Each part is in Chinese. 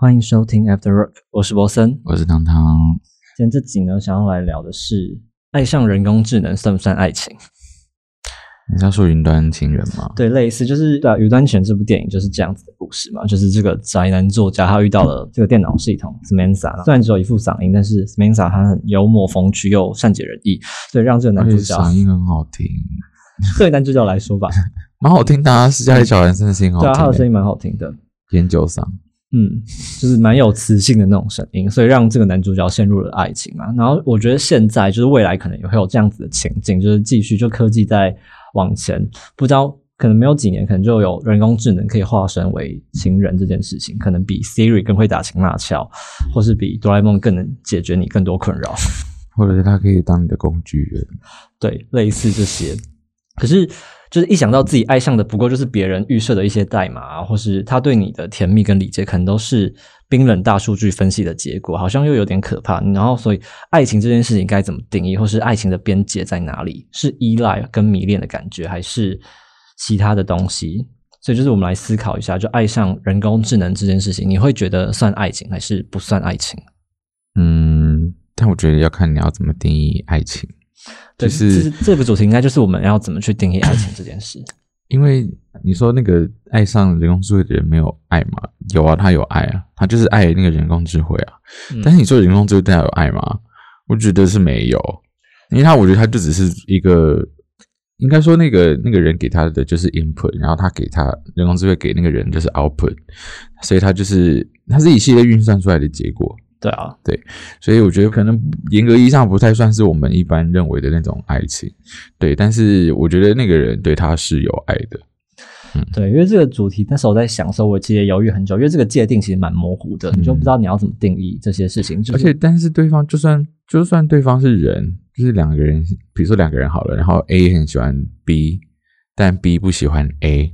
欢迎收听 After Work，我是博森，我是汤汤。今天这集呢，想要来聊的是爱上人工智能算不算爱情？你是要说云端情人吗？对，类似就是对啊，《云端情人》这部电影就是这样子的故事嘛，就是这个宅男作家他遇到了这个电脑系统 Samantha，虽然只有一副嗓音，但是 Samantha 他很幽默风趣又善解人意，所以让这个男主角嗓音很好听。对男主角来说吧，蛮好听的啊，是家里小男生的声音好听，对啊，他的声音蛮好听的，研究嗓。嗯，就是蛮有磁性的那种声音，所以让这个男主角陷入了爱情嘛。然后我觉得现在就是未来可能也会有这样子的情境，就是继续就科技在往前，不知道可能没有几年，可能就有人工智能可以化身为情人这件事情，可能比 Siri 更会打情骂俏，或是比哆啦 A 梦更能解决你更多困扰，或者是它可以当你的工具人，对，类似这些。可是。就是一想到自己爱上的不过就是别人预设的一些代码，或是他对你的甜蜜跟理解，可能都是冰冷大数据分析的结果，好像又有点可怕。然后，所以爱情这件事情该怎么定义，或是爱情的边界在哪里？是依赖跟迷恋的感觉，还是其他的东西？所以，就是我们来思考一下，就爱上人工智能这件事情，你会觉得算爱情还是不算爱情？嗯，但我觉得要看你要怎么定义爱情。就是，这个主题应该就是我们要怎么去定义爱情这件事。因为你说那个爱上人工智慧的人没有爱吗？有啊，他有爱啊，他就是爱那个人工智慧啊。但是你说人工智慧对他有爱吗？我觉得是没有，因为他我觉得他就只是一个，应该说那个那个人给他的就是 input，然后他给他人工智慧给那个人就是 output，所以他就是他是一系列运算出来的结果。对啊，对，所以我觉得可能严格意义上不太算是我们一般认为的那种爱情，对。但是我觉得那个人对他是有爱的，嗯，对。因为这个主题那时候我在想的时候，我其实犹豫很久，因为这个界定其实蛮模糊的，你就不知道你要怎么定义这些事情。而且，但是对方就算就算对方是人，就是两个人，比如说两个人好了，然后 A 很喜欢 B，但 B 不喜欢 A，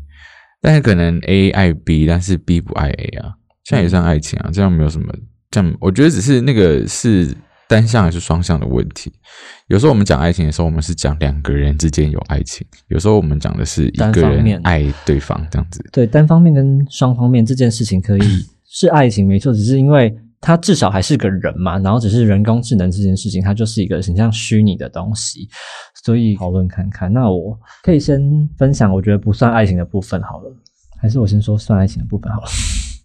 但是可能 A 爱 B，但是 B 不爱 A 啊，这样也算爱情啊，这样没有什么。像我觉得只是那个是单向还是双向的问题。有时候我们讲爱情的时候，我们是讲两个人之间有爱情；有时候我们讲的是一个人爱对方这样子。对，单方面跟双方面这件事情可以是爱情，没错。只是因为它至少还是个人嘛，然后只是人工智能这件事情，它就是一个很像虚拟的东西，所以讨论看看。那我可以先分享我觉得不算爱情的部分好了，还是我先说算爱情的部分好了。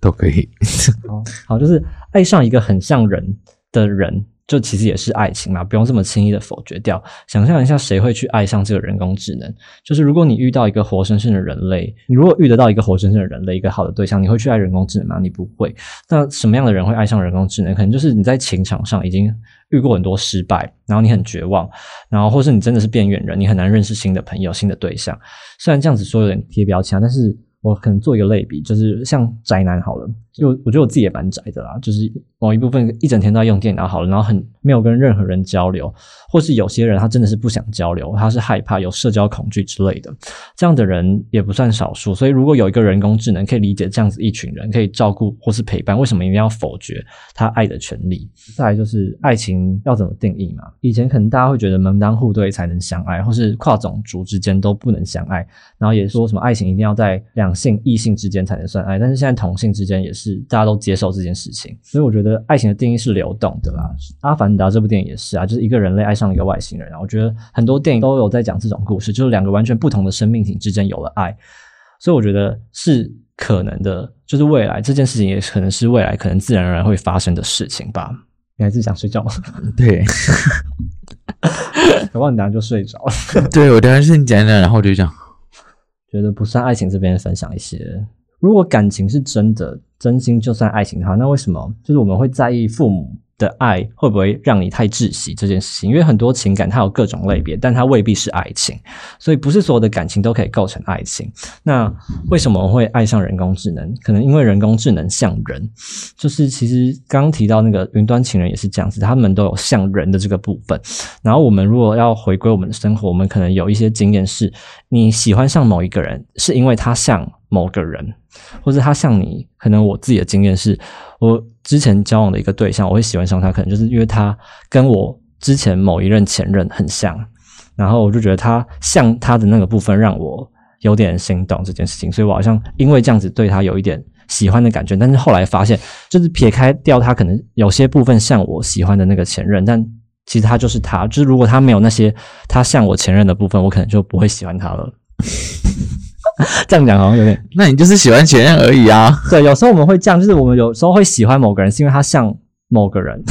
都可以，好，就是爱上一个很像人的人，就其实也是爱情嘛，不用这么轻易的否决掉。想象一下，谁会去爱上这个人工智能？就是如果你遇到一个活生生的人类，你如果遇得到一个活生生的人类，一个好的对象，你会去爱人工智能吗？你不会。那什么样的人会爱上人工智能？可能就是你在情场上已经遇过很多失败，然后你很绝望，然后或是你真的是边缘人，你很难认识新的朋友、新的对象。虽然这样子说有点贴标签，但是。我可能做一个类比，就是像宅男好了，就我觉得我自己也蛮宅的啦，就是某一部分一整天都在用电脑好了，然后很没有跟任何人交流，或是有些人他真的是不想交流，他是害怕有社交恐惧之类的，这样的人也不算少数。所以如果有一个人工智能可以理解这样子一群人，可以照顾或是陪伴，为什么一定要否决他爱的权利？再来就是爱情要怎么定义嘛？以前可能大家会觉得门当户对才能相爱，或是跨种族之间都不能相爱，然后也说什么爱情一定要在两。性异性之间才能算爱，但是现在同性之间也是大家都接受这件事情，所以我觉得爱情的定义是流动的啦。阿凡达这部电影也是啊，就是一个人类爱上一个外星人啊。我觉得很多电影都有在讲这种故事，就是两个完全不同的生命体之间有了爱，所以我觉得是可能的，就是未来这件事情也可能是未来可能自然而然会发生的事情吧。你还是想睡觉吗？对，我忘你等下就睡着了。对我等下是你讲讲，然后我就讲。觉得不算爱情这边分享一些，如果感情是真的真心就算爱情的话，那为什么就是我们会在意父母？的爱会不会让你太窒息这件事情？因为很多情感它有各种类别，但它未必是爱情，所以不是所有的感情都可以构成爱情。那为什么会爱上人工智能？可能因为人工智能像人，就是其实刚刚提到那个云端情人也是这样子，他们都有像人的这个部分。然后我们如果要回归我们的生活，我们可能有一些经验是，你喜欢上某一个人，是因为他像某个人。或者他像你，可能我自己的经验是，我之前交往的一个对象，我会喜欢上他，可能就是因为他跟我之前某一任前任很像，然后我就觉得他像他的那个部分让我有点心动这件事情，所以我好像因为这样子对他有一点喜欢的感觉，但是后来发现，就是撇开掉他可能有些部分像我喜欢的那个前任，但其实他就是他，就是如果他没有那些他像我前任的部分，我可能就不会喜欢他了。这样讲好像有点，那你就是喜欢前任而已啊。对，有时候我们会这样，就是我们有时候会喜欢某个人，是因为他像某个人。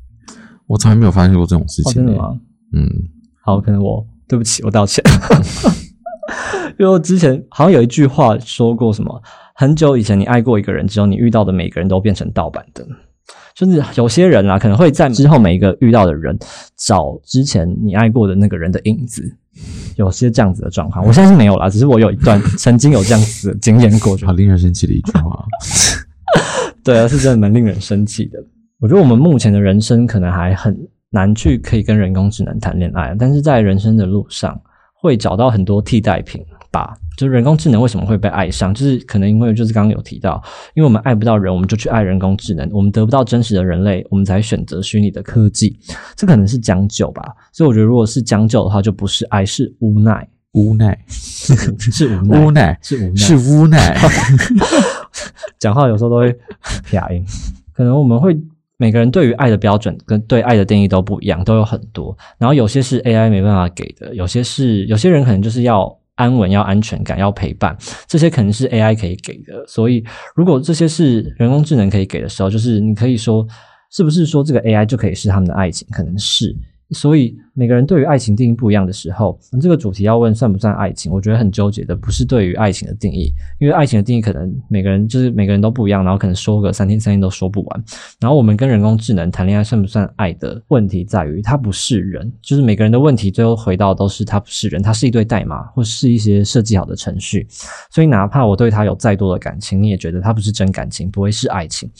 我从来没有发生过这种事情、哦，真的吗？嗯，好，可能我对不起，我道歉。因为我之前好像有一句话说过，什么很久以前你爱过一个人之后，你遇到的每个人都变成盗版的。就是有些人啊，可能会在之后每一个遇到的人找之前你爱过的那个人的影子，有些这样子的状况。我现在是没有啦，只是我有一段 曾经有这样子的经验过。好令人生气的一句话。对啊，是真的蛮令人生气的。我觉得我们目前的人生可能还很难去可以跟人工智能谈恋爱，但是在人生的路上会找到很多替代品吧。就是人工智能为什么会被爱上，就是可能因为就是刚刚有提到，因为我们爱不到人，我们就去爱人工智能；我们得不到真实的人类，我们才选择虚拟的科技。这可能是将就吧。所以我觉得，如果是将就的话，就不是爱，是无奈，无奈是无 奈，无奈是无奈，是无奈。讲话有时候都会撇音，可能我们会。每个人对于爱的标准跟对爱的定义都不一样，都有很多。然后有些是 AI 没办法给的，有些是有些人可能就是要安稳、要安全感、要陪伴，这些可能是 AI 可以给的。所以，如果这些是人工智能可以给的时候，就是你可以说，是不是说这个 AI 就可以是他们的爱情？可能是。所以每个人对于爱情定义不一样的时候，这个主题要问算不算爱情？我觉得很纠结的不是对于爱情的定义，因为爱情的定义可能每个人就是每个人都不一样，然后可能说个三天三夜都说不完。然后我们跟人工智能谈恋爱算不算爱的问题在于，它不是人，就是每个人的问题最后回到都是它不是人，它是一堆代码或是一些设计好的程序。所以哪怕我对它有再多的感情，你也觉得它不是真感情，不会是爱情。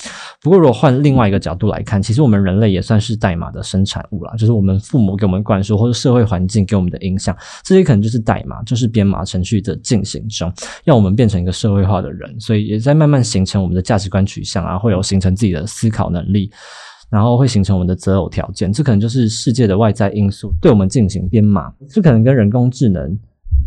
不过如果换另外一个角度来看，其实我们人类也算是代码的生产物啦，就是我们。父母给我们灌输，或者社会环境给我们的影响，这些可能就是代码，就是编码程序的进行中，让我们变成一个社会化的人，所以也在慢慢形成我们的价值观取向啊，会有形成自己的思考能力，然后会形成我们的择偶条件，这可能就是世界的外在因素对我们进行编码，这可能跟人工智能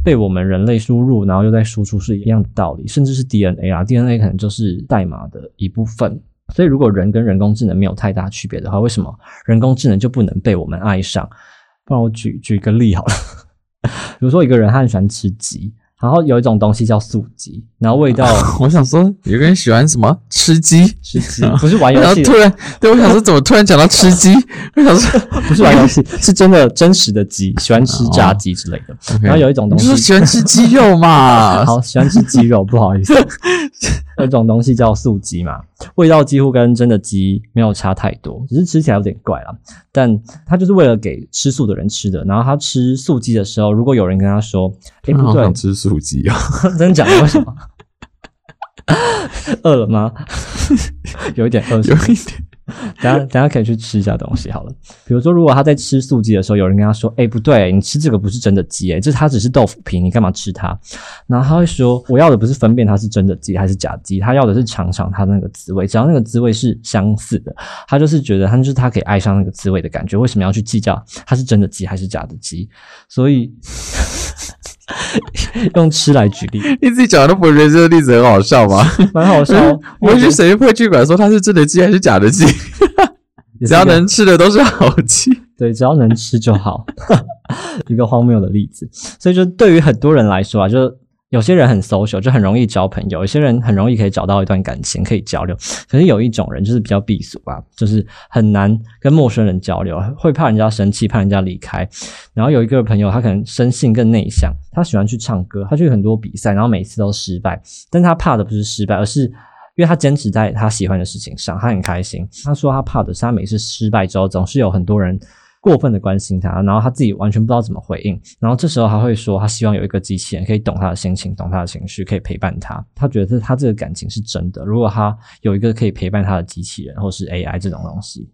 被我们人类输入，然后又在输出是一样的道理，甚至是 DNA 啊，DNA 可能就是代码的一部分。所以，如果人跟人工智能没有太大区别的话，为什么人工智能就不能被我们爱上？不然我举举一个例好了，比如说一个人他很喜欢吃鸡。然后有一种东西叫素鸡，然后味道，我想说有个人喜欢什么吃鸡，吃鸡不是玩游戏。然后突然，对我想说怎么突然讲到吃鸡？我想说不是玩游戏，是真的真实的鸡，喜欢吃炸鸡之类的。然后有一种东西，喜欢吃鸡肉嘛？好，喜欢吃鸡肉，不好意思。有一种东西叫素鸡嘛，味道几乎跟真的鸡没有差太多，只是吃起来有点怪啦。但他就是为了给吃素的人吃的。然后他吃素鸡的时候，如果有人跟他说：“哎，不对，吃素鸡啊，真的假的？为什么？饿了吗？有一点饿，有一点。” 等下，等下可以去吃一下东西好了。比如说，如果他在吃素鸡的时候，有人跟他说：“哎，不对，你吃这个不是真的鸡，哎，这它只是豆腐皮，你干嘛吃它？”然后他会说：“我要的不是分辨它是真的鸡还是假鸡，他要的是尝尝它那个滋味，只要那个滋味是相似的，他就是觉得他就是他可以爱上那个滋味的感觉。为什么要去计较它是真的鸡还是假的鸡？所以 用吃来举例，你自己讲都不觉得这个例子很好笑吗？蛮好笑，我去谁会去管说它是真的鸡还是假的鸡？”只要能吃的都是好鸡，对，只要能吃就好。一个荒谬的例子，所以就对于很多人来说啊，就有些人很 social，就很容易交朋友；有些人很容易可以找到一段感情可以交流。可是有一种人就是比较避俗吧，就是很难跟陌生人交流，会怕人家生气，怕人家离开。然后有一个朋友，他可能生性更内向，他喜欢去唱歌，他去很多比赛，然后每次都失败，但他怕的不是失败，而是。因为他坚持在他喜欢的事情上，他很开心。他说他怕的是他每次失败之后，总是有很多人过分的关心他，然后他自己完全不知道怎么回应。然后这时候他会说，他希望有一个机器人可以懂他的心情，懂他的情绪，可以陪伴他。他觉得他这个感情是真的。如果他有一个可以陪伴他的机器人，或是 AI 这种东西，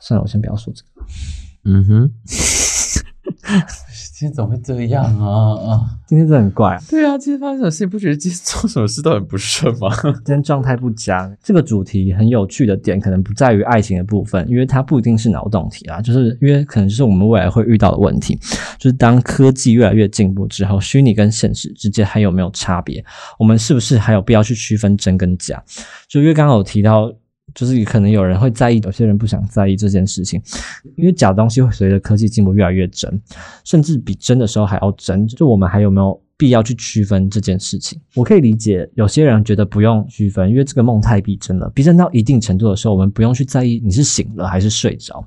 算了，我先不要说这个。嗯哼，今天怎么会这样啊啊！今天真的很怪、啊，对啊，今天发生什么事？你不觉得今天做什么事都很不顺吗？今天状态不佳。这个主题很有趣的点，可能不在于爱情的部分，因为它不一定是脑洞题啊，就是因为可能就是我们未来会遇到的问题，就是当科技越来越进步之后，虚拟跟现实之间还有没有差别？我们是不是还有必要去区分真跟假？就因为刚刚有提到。就是可能有人会在意，有些人不想在意这件事情，因为假东西会随着科技进步越来越真，甚至比真的时候还要真。就我们还有没有必要去区分这件事情？我可以理解有些人觉得不用区分，因为这个梦太逼真了，逼真到一定程度的时候，我们不用去在意你是醒了还是睡着，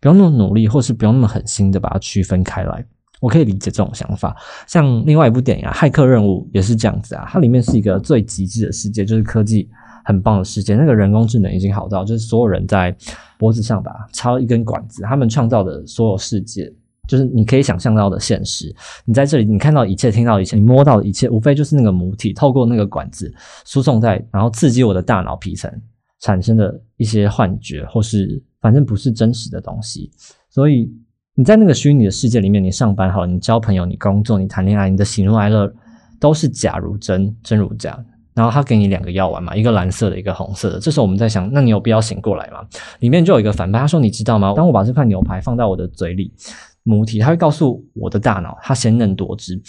不用那么努力，或是不用那么狠心的把它区分开来。我可以理解这种想法。像另外一部电影啊，《骇客任务》也是这样子啊，它里面是一个最极致的世界，就是科技。很棒的世界，那个人工智能已经好到，就是所有人在脖子上吧插一根管子，他们创造的所有世界，就是你可以想象到的现实。你在这里，你看到一切，听到一切，你摸到一切，无非就是那个母体透过那个管子输送在，然后刺激我的大脑皮层产生的一些幻觉，或是反正不是真实的东西。所以你在那个虚拟的世界里面，你上班好，你交朋友，你工作，你谈恋爱，你的喜怒哀乐都是假如真，真如假。然后他给你两个药丸嘛，一个蓝色的，一个红色的。这时候我们在想，那你有必要醒过来吗？里面就有一个反派，他说：“你知道吗？当我把这块牛排放在我的嘴里，母体他会告诉我的大脑，它鲜嫩多汁。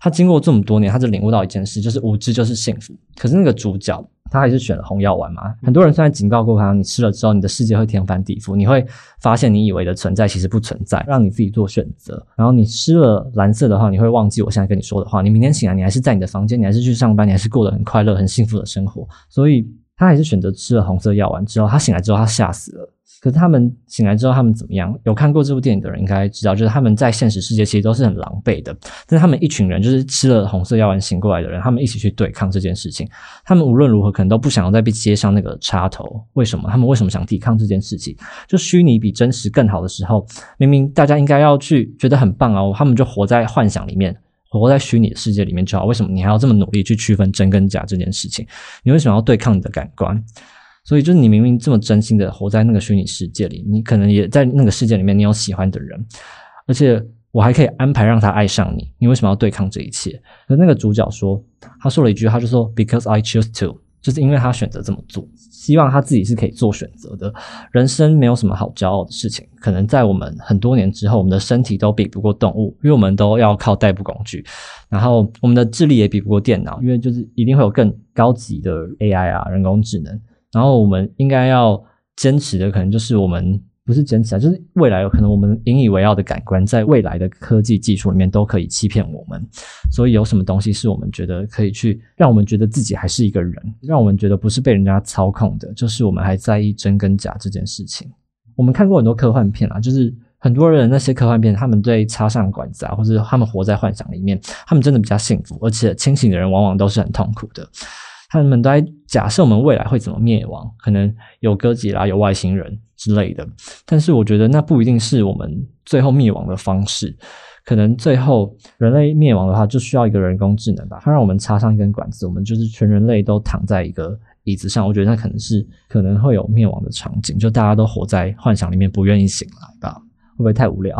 他经过这么多年，他就领悟到一件事，就是无知就是幸福。可是那个主角。”他还是选了红药丸嘛？很多人虽然警告过他，你吃了之后，你的世界会天翻地覆，你会发现你以为的存在其实不存在，让你自己做选择。然后你吃了蓝色的话，你会忘记我现在跟你说的话。你明天醒来，你还是在你的房间，你还是去上班，你还是过得很快乐、很幸福的生活。所以他还是选择吃了红色药丸之后，他醒来之后，他吓死了。可是他们醒来之后，他们怎么样？有看过这部电影的人应该知道，就是他们在现实世界其实都是很狼狈的。但是他们一群人，就是吃了红色药丸醒过来的人，他们一起去对抗这件事情。他们无论如何可能都不想要再被接上那个插头。为什么？他们为什么想抵抗这件事情？就虚拟比真实更好的时候，明明大家应该要去觉得很棒哦，他们就活在幻想里面，活在虚拟的世界里面就好。为什么你还要这么努力去区分真跟假这件事情？你为什么要对抗你的感官？所以，就是你明明这么真心的活在那个虚拟世界里，你可能也在那个世界里面，你有喜欢的人，而且我还可以安排让他爱上你。你为什么要对抗这一切？而那个主角说，他说了一句，他就说：“Because I choose to。”就是因为他选择这么做，希望他自己是可以做选择的。人生没有什么好骄傲的事情。可能在我们很多年之后，我们的身体都比不过动物，因为我们都要靠代步工具。然后，我们的智力也比不过电脑，因为就是一定会有更高级的 AI 啊，人工智能。然后我们应该要坚持的，可能就是我们不是坚持啊，就是未来有可能我们引以为傲的感官，在未来的科技技术里面都可以欺骗我们。所以有什么东西是我们觉得可以去让我们觉得自己还是一个人，让我们觉得不是被人家操控的，就是我们还在意真跟假这件事情。我们看过很多科幻片啊，就是很多人那些科幻片，他们对插上管子啊，或者他们活在幻想里面，他们真的比较幸福，而且清醒的人往往都是很痛苦的。他们都在假设我们未来会怎么灭亡，可能有哥吉拉、有外星人之类的。但是我觉得那不一定是我们最后灭亡的方式。可能最后人类灭亡的话，就需要一个人工智能吧，它让我们插上一根管子，我们就是全人类都躺在一个椅子上。我觉得那可能是可能会有灭亡的场景，就大家都活在幻想里面，不愿意醒来吧？会不会太无聊？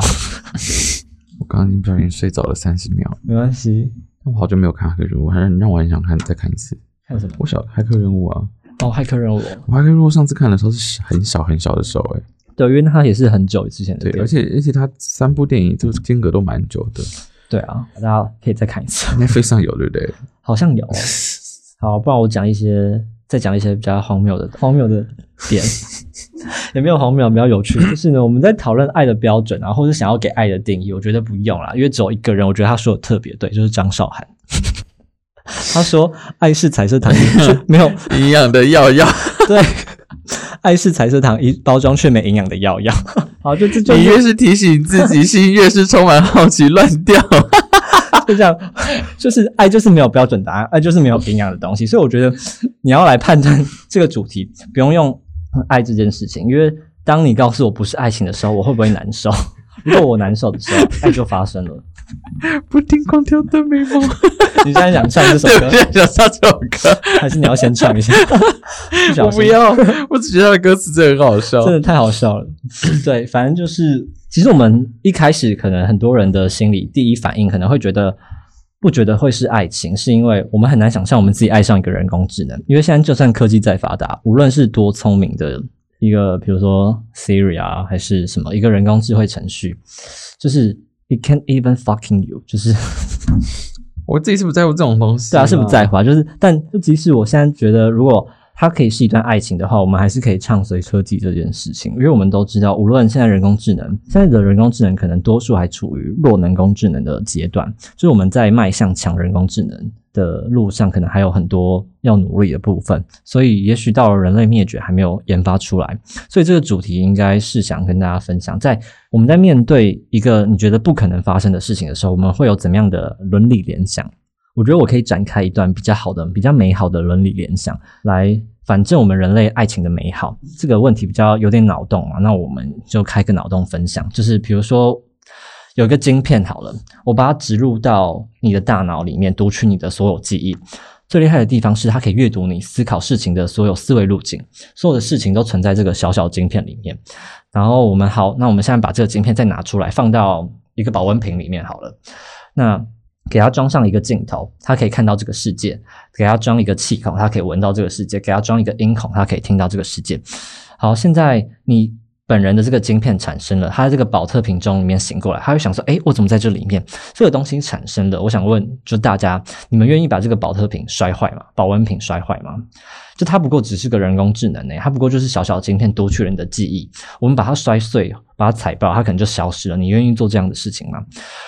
我刚刚不小心睡着了三十秒，没关系。我好久没有看黑如我还是让我很想看，再看一次。还有什么？我小骇客任务啊！哦，骇客任务，我骇客任务上次看的时候是很小很小的时候，哎，对，因为它也是很久之前的，对，而且而且它三部电影这个间隔都蛮久的，对啊，大家可以再看一次。那非常有，对不对？好像有。好，不然我讲一些，再讲一些比较荒谬的荒谬的点，也没有荒谬，比较有趣。就是呢，我们在讨论爱的标准啊，或者想要给爱的定义，我觉得不用啦，因为只有一个人，我觉得他说的特别对，就是张韶涵。他说：“爱是彩色糖，没有营养的药药。对，爱是彩色糖，一包装却没营养的药药。好，就这就你越是提醒自己，心越是充满好奇，乱掉。就这样，就是爱就是没有标准答案，爱就是没有营养的东西。所以我觉得你要来判断这个主题，不用用爱这件事情，因为当你告诉我不是爱情的时候，我会不会难受？如果我难受的时候，爱就发生了。” 不听狂跳的美梦，你现在想唱这首歌？现在想唱这首歌，还是你要先唱一下？我不要，我只觉得他的歌词真的很好笑，真的太好笑了。对，反正就是其实我们一开始可能很多人的心里第一反应可能会觉得不觉得会是爱情，是因为我们很难想象我们自己爱上一个人工智能。因为现在就算科技再发达，无论是多聪明的一个，比如说 Siri 啊，还是什么一个人工智慧程序，就是 it can't even fucking you，就是我自己是不在乎这种东西，对啊，是不在乎啊，就是但就即使我现在觉得如果。它可以是一段爱情的话，我们还是可以唱随车技这件事情，因为我们都知道，无论现在人工智能，现在的人工智能可能多数还处于弱人工智能的阶段，就是我们在迈向强人工智能的路上，可能还有很多要努力的部分。所以，也许到了人类灭绝还没有研发出来，所以这个主题应该是想跟大家分享，在我们在面对一个你觉得不可能发生的事情的时候，我们会有怎么样的伦理联想？我觉得我可以展开一段比较好的、比较美好的伦理联想，来反证我们人类爱情的美好。这个问题比较有点脑洞啊，那我们就开个脑洞分享。就是比如说有一个晶片好了，我把它植入到你的大脑里面，读取你的所有记忆。最厉害的地方是它可以阅读你思考事情的所有思维路径，所有的事情都存在这个小小晶片里面。然后我们好，那我们现在把这个晶片再拿出来，放到一个保温瓶里面好了。那给它装上一个镜头，它可以看到这个世界；给它装一个气孔，它可以闻到这个世界；给它装一个音孔，它可以听到这个世界。好，现在你本人的这个晶片产生了，它在这个保特瓶中里面醒过来，他会想说：“哎，我怎么在这里面？”这个东西产生了，我想问，就大家，你们愿意把这个保特瓶摔坏吗？保温瓶摔坏吗？就它不过只是个人工智能呢，它不过就是小小的晶片夺去了你的记忆，我们把它摔碎，把它踩爆，它可能就消失了。你愿意做这样的事情吗？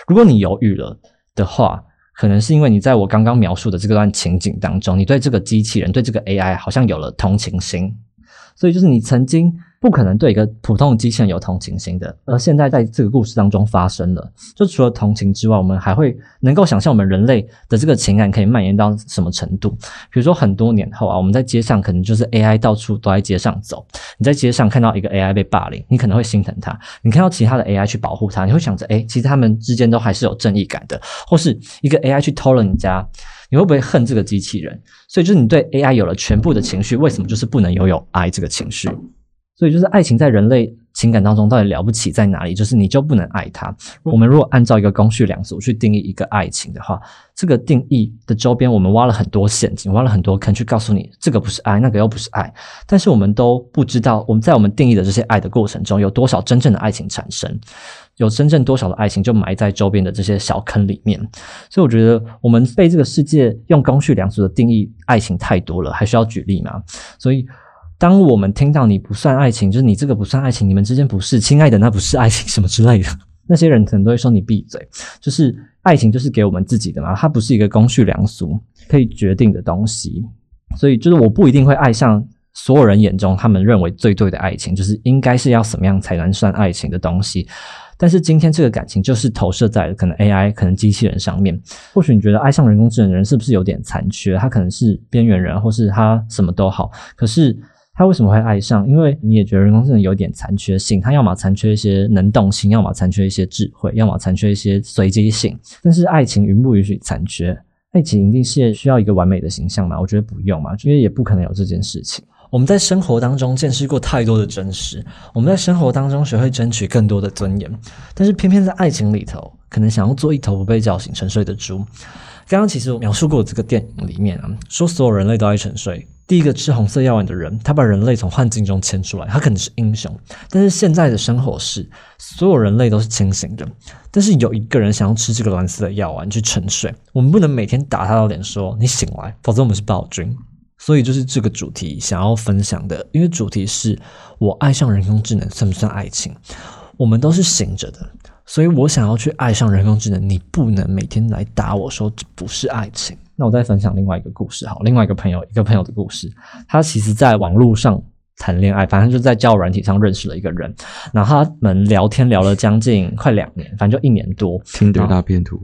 如果你犹豫了。的话，可能是因为你在我刚刚描述的这段情景当中，你对这个机器人、对这个 AI 好像有了同情心，所以就是你曾经。不可能对一个普通的机器人有同情心的，而现在在这个故事当中发生了。就除了同情之外，我们还会能够想象我们人类的这个情感可以蔓延到什么程度？比如说很多年后啊，我们在街上可能就是 AI 到处都在街上走，你在街上看到一个 AI 被霸凌，你可能会心疼他；你看到其他的 AI 去保护他，你会想着，哎，其实他们之间都还是有正义感的。或是一个 AI 去偷了你家，你会不会恨这个机器人？所以就是你对 AI 有了全部的情绪，为什么就是不能拥有爱这个情绪？所以就是爱情在人类情感当中到底了不起在哪里？就是你就不能爱他。我们如果按照一个公序良俗去定义一个爱情的话，这个定义的周边我们挖了很多陷阱，挖了很多坑，去告诉你这个不是爱，那个又不是爱。但是我们都不知道，我们在我们定义的这些爱的过程中，有多少真正的爱情产生，有真正多少的爱情就埋在周边的这些小坑里面。所以我觉得我们被这个世界用公序良俗的定义爱情太多了，还需要举例吗？所以。当我们听到你不算爱情，就是你这个不算爱情，你们之间不是亲爱的，那不是爱情什么之类的，那些人可能都会说你闭嘴。就是爱情就是给我们自己的嘛，它不是一个公序良俗可以决定的东西。所以就是我不一定会爱上所有人眼中他们认为最对的爱情，就是应该是要什么样才能算爱情的东西。但是今天这个感情就是投射在可能 AI、可能机器人上面。或许你觉得爱上人工智能的人是不是有点残缺？他可能是边缘人，或是他什么都好，可是。他为什么会爱上？因为你也觉得人工智能有点残缺性，它要么残缺一些能动性，要么残缺一些智慧，要么残缺一些随机性。但是爱情允不允许残缺？爱情一定是需要一个完美的形象吗？我觉得不用嘛，因为也不可能有这件事情。我们在生活当中见识过太多的真实，我们在生活当中学会争取更多的尊严，但是偏偏在爱情里头，可能想要做一头不被叫醒沉睡的猪。刚刚其实我描述过这个电影里面啊，说所有人类都爱沉睡。第一个吃红色药丸的人，他把人类从幻境中牵出来，他可能是英雄。但是现在的生活是，所有人类都是清醒的，但是有一个人想要吃这个蓝色的药丸去沉睡。我们不能每天打他的脸说你醒来，否则我们是暴君。所以就是这个主题想要分享的，因为主题是我爱上人工智能算不算爱情？我们都是醒着的。所以我想要去爱上人工智能，你不能每天来打我说这不是爱情。那我再分享另外一个故事，好，另外一个朋友，一个朋友的故事。他其实在网络上谈恋爱，反正就在交友软体上认识了一个人，然后他们聊天聊了将近快两年，反正就一年多。听得大片图。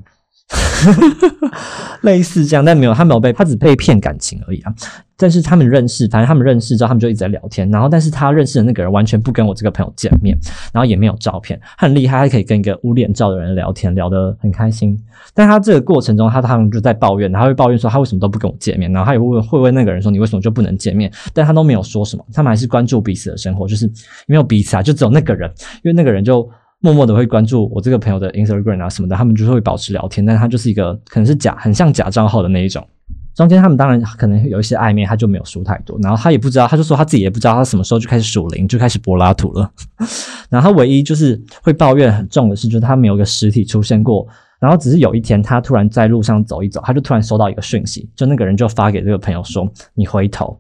类似这样，但没有他没有被他只被骗感情而已啊。但是他们认识，反正他们认识之后，他们就一直在聊天。然后，但是他认识的那个人完全不跟我这个朋友见面，然后也没有照片，很厉害，还可以跟一个无脸照的人聊天，聊得很开心。但他这个过程中，他他们就在抱怨，他会抱怨说他为什么都不跟我见面，然后他也会会问那个人说你为什么就不能见面？但他都没有说什么，他们还是关注彼此的生活，就是没有彼此啊，就只有那个人，因为那个人就。默默的会关注我这个朋友的 Instagram 啊什么的，他们就是会保持聊天，但他就是一个可能是假很像假账号的那一种。中间他们当然可能有一些暧昧，他就没有说太多，然后他也不知道，他就说他自己也不知道他什么时候就开始属灵，就开始柏拉图了。然后他唯一就是会抱怨很重的是，就是他没有一个实体出现过。然后只是有一天，他突然在路上走一走，他就突然收到一个讯息，就那个人就发给这个朋友说：“你回头。”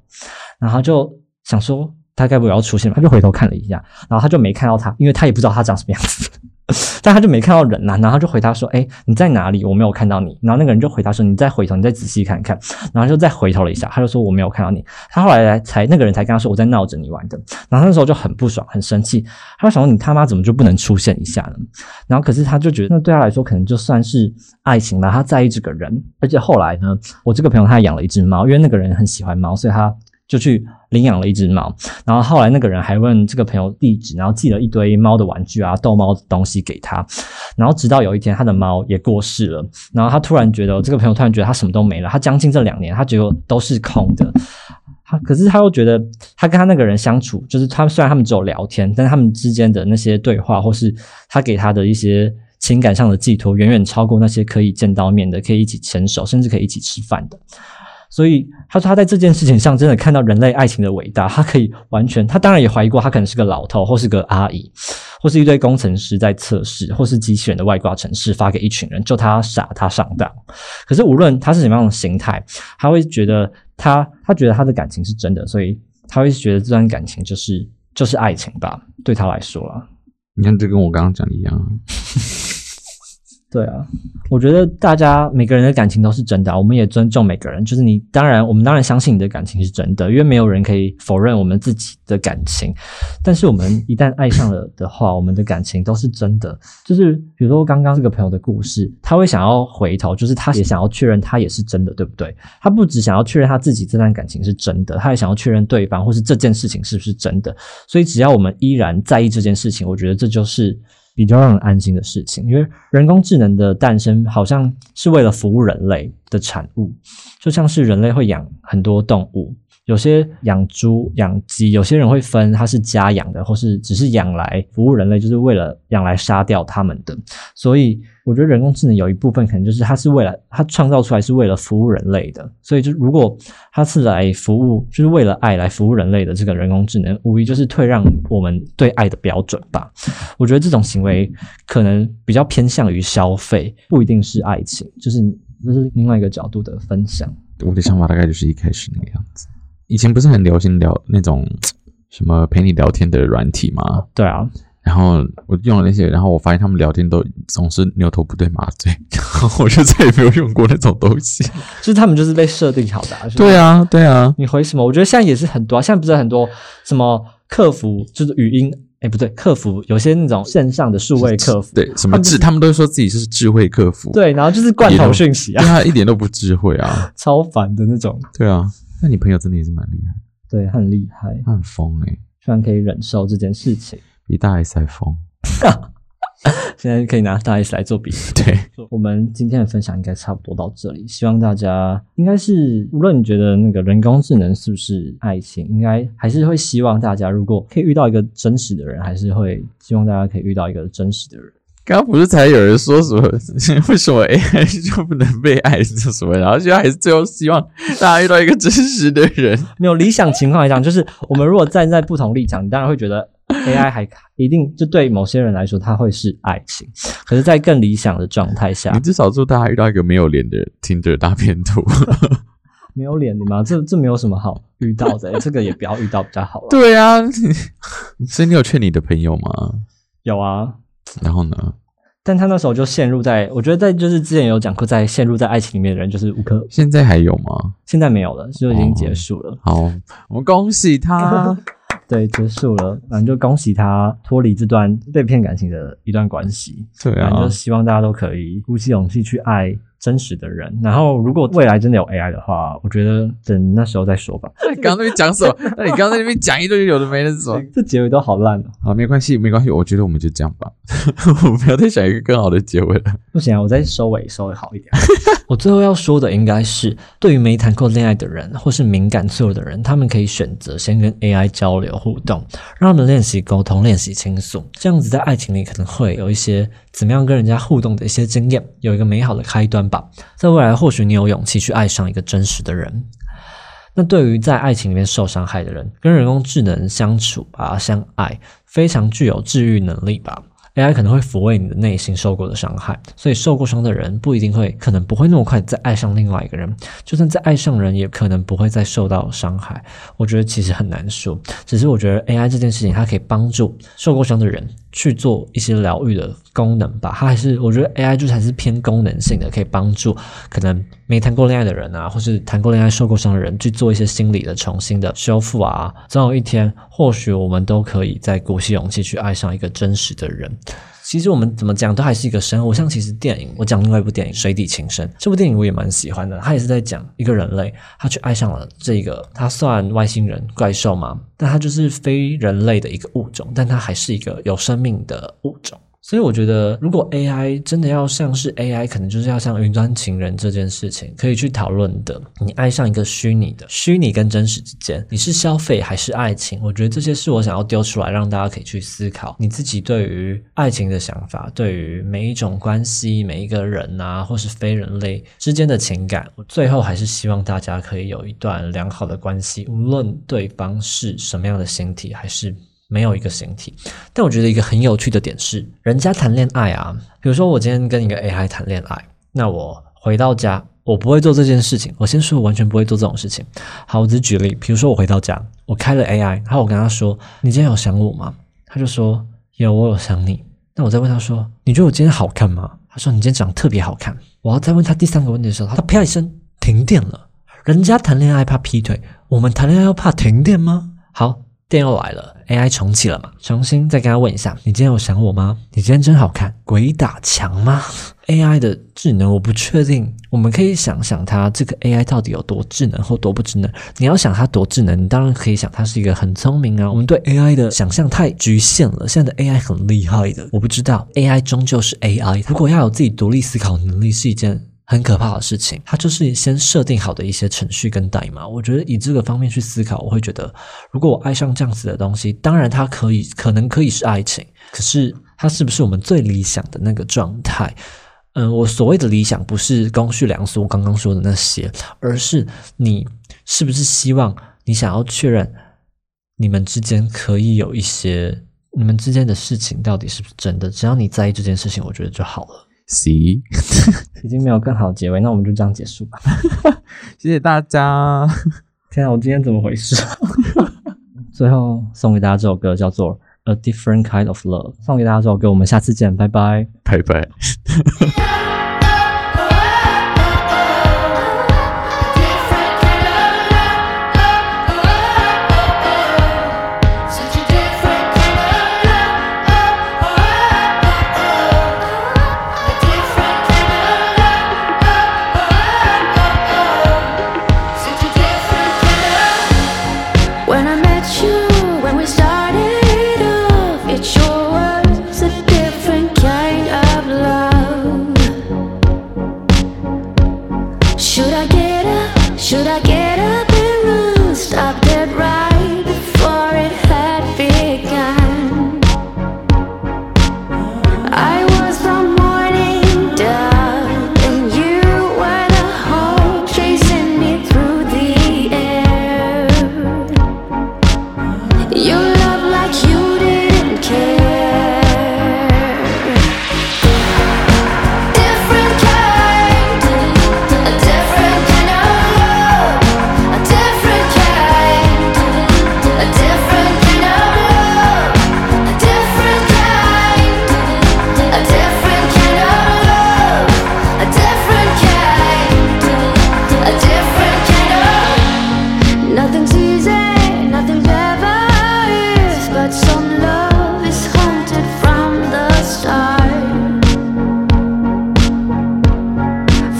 然后就想说他该不会要出现吧？他就回头看了一下，然后他就没看到他，因为他也不知道他长什么样子。但他就没看到人呐，然后他就回答说：“哎，你在哪里？我没有看到你。”然后那个人就回答说：“你再回头，你再仔细看看。”然后就再回头了一下，他就说：“我没有看到你。”他后来才那个人才跟他说：“我在闹着你玩的。”然后那时候就很不爽，很生气，他就想说：“你他妈怎么就不能出现一下呢？”然后可是他就觉得，那对他来说可能就算是爱情吧，他在意这个人。而且后来呢，我这个朋友他养了一只猫，因为那个人很喜欢猫，所以他。就去领养了一只猫，然后后来那个人还问这个朋友地址，然后寄了一堆猫的玩具啊、逗猫的东西给他，然后直到有一天他的猫也过世了，然后他突然觉得这个朋友突然觉得他什么都没了，他将近这两年他觉得都是空的，他可是他又觉得他跟他那个人相处，就是他虽然他们只有聊天，但是他们之间的那些对话或是他给他的一些情感上的寄托，远远超过那些可以见到面的、可以一起牵手，甚至可以一起吃饭的。所以他说他在这件事情上真的看到人类爱情的伟大，他可以完全，他当然也怀疑过他可能是个老头，或是个阿姨，或是一堆工程师在测试，或是机器人的外挂程式发给一群人，就他傻，他上当。可是无论他是什么样的形态，他会觉得他他觉得他的感情是真的，所以他会觉得这段感情就是就是爱情吧，对他来说啊。你看，这跟我刚刚讲的一样。对啊，我觉得大家每个人的感情都是真的，我们也尊重每个人。就是你，当然，我们当然相信你的感情是真的，因为没有人可以否认我们自己的感情。但是我们一旦爱上了的话，我们的感情都是真的。就是比如说刚刚这个朋友的故事，他会想要回头，就是他也想要确认他也是真的，对不对？他不只想要确认他自己这段感情是真的，他也想要确认对方或是这件事情是不是真的。所以只要我们依然在意这件事情，我觉得这就是。比较让人安心的事情，因为人工智能的诞生好像是为了服务人类的产物，就像是人类会养很多动物。有些养猪、养鸡，有些人会分它是家养的，或是只是养来服务人类，就是为了养来杀掉他们的。所以，我觉得人工智能有一部分可能就是它是为了它创造出来是为了服务人类的。所以，就如果它是来服务，就是为了爱来服务人类的这个人工智能，无疑就是退让我们对爱的标准吧。我觉得这种行为可能比较偏向于消费，不一定是爱情。就是这是另外一个角度的分享。我的想法大概就是一开始那个样子。以前不是很流行聊那种 什么陪你聊天的软体吗？对啊，然后我用了那些，然后我发现他们聊天都总是牛头不对马嘴，然后我就再也没有用过那种东西。就是他们就是被设定好的。对啊，对啊。你回什么？我觉得现在也是很多，啊现在不是很多什么客服，就是语音，哎，不对，客服有些那种线上的数位客服，对，什么智，他们都说自己是智慧客服，对，然后就是罐头讯息啊，对他一点都不智慧啊，超烦的那种。对啊。那你朋友真的也是蛮厉害，对，很厉害，他很疯哎，居然可以忍受这件事情，比大 S 还疯。现在可以拿大 S 来做比，对，我们今天的分享应该差不多到这里。希望大家应该是，无论你觉得那个人工智能是不是爱情，应该还是会希望大家如果可以遇到一个真实的人，还是会希望大家可以遇到一个真实的人。刚刚不是才有人说什么？为什么 AI 就不能被爱？是什么？然后现在还是最后希望大家遇到一个真实的人。没有理想情况来讲，就是我们如果站在不同立场，你当然会觉得 AI 还一定就对某些人来说，它会是爱情。可是，在更理想的状态下，你至少祝大家遇到一个没有脸的听着大片图。没有脸的吗？这这没有什么好遇到的，这个也不要遇到比较好了。对啊，所以你有劝你的朋友吗？有啊。然后呢？但他那时候就陷入在，我觉得在就是之前有讲过，在陷入在爱情里面的人就是吴克。现在还有吗？现在没有了，就已经结束了。好，我们恭喜他。对，结束了，反正就恭喜他脱离这段被骗感情的一段关系。对啊，就希望大家都可以鼓起勇气去爱真实的人。然后，如果未来真的有 AI 的话，我觉得等那时候再说吧。你刚刚那边讲什么？那你刚刚在那边讲一堆有的没的什么？这结尾都好烂哦。好，没关系，没关系，我觉得我们就这样吧，我们不要再想一个更好的结尾了。不行啊，我再收尾收尾好一点。我最后要说的应该是，对于没谈过恋爱的人，或是敏感脆弱的人，他们可以选择先跟 AI 交流互动，让他们练习沟通、练习倾诉，这样子在爱情里可能会有一些怎么样跟人家互动的一些经验，有一个美好的开端吧。在未来，或许你有勇气去爱上一个真实的人。那对于在爱情里面受伤害的人，跟人工智能相处啊、相爱，非常具有治愈能力吧。AI 可能会抚慰你的内心受过的伤害，所以受过伤的人不一定会，可能不会那么快再爱上另外一个人。就算再爱上人，也可能不会再受到伤害。我觉得其实很难说，只是我觉得 AI 这件事情，它可以帮助受过伤的人去做一些疗愈的功能吧。它还是我觉得 AI 就是还是偏功能性的，可以帮助可能没谈过恋爱的人啊，或是谈过恋爱受过伤的人去做一些心理的重新的修复啊。总有一天，或许我们都可以再鼓起勇气去爱上一个真实的人。其实我们怎么讲都还是一个生活，像其实电影，我讲另外一部电影《水底情深》，这部电影我也蛮喜欢的。它也是在讲一个人类，他却爱上了这个，他算外星人怪兽吗？但他就是非人类的一个物种，但他还是一个有生命的物种。所以我觉得，如果 AI 真的要像是 AI，可能就是要像云端情人这件事情，可以去讨论的。你爱上一个虚拟的，虚拟跟真实之间，你是消费还是爱情？我觉得这些是我想要丢出来，让大家可以去思考你自己对于爱情的想法，对于每一种关系、每一个人啊，或是非人类之间的情感。我最后还是希望大家可以有一段良好的关系，无论对方是什么样的形体，还是。没有一个形体，但我觉得一个很有趣的点是，人家谈恋爱啊，比如说我今天跟一个 AI 谈恋爱，那我回到家，我不会做这件事情。我先说，我完全不会做这种事情。好，我只举例，比如说我回到家，我开了 AI，然后我跟他说：“你今天有想我吗？”他就说：“有，我有想你。”那我再问他说：“你觉得我今天好看吗？”他说：“你今天长得特别好看。”我要再问他第三个问题的时候，他啪一声停电了。人家谈恋爱怕劈腿，我们谈恋爱要怕停电吗？好。电又来了，AI 重启了嘛？重新再跟他问一下，你今天有想我吗？你今天真好看，鬼打墙吗？AI 的智能我不确定，我们可以想想它这个 AI 到底有多智能或多不智能。你要想它多智能，你当然可以想它是一个很聪明啊。我们对 AI 的想象太局限了，现在的 AI 很厉害的，我不知道 AI 终究是 AI，如果要有自己独立思考能力是一件。很可怕的事情，它就是先设定好的一些程序跟代码。我觉得以这个方面去思考，我会觉得，如果我爱上这样子的东西，当然它可以，可能可以是爱情，可是它是不是我们最理想的那个状态？嗯，我所谓的理想不是公序良俗，我刚刚说的那些，而是你是不是希望你想要确认你们之间可以有一些你们之间的事情到底是不是真的？只要你在意这件事情，我觉得就好了。C，已经没有更好的结尾，那我们就这样结束吧。谢谢大家。天啊，我今天怎么回事？最后送给大家这首歌，叫做《A Different Kind of Love》，送给大家这首歌，我们下次见，拜拜，拜拜。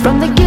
from the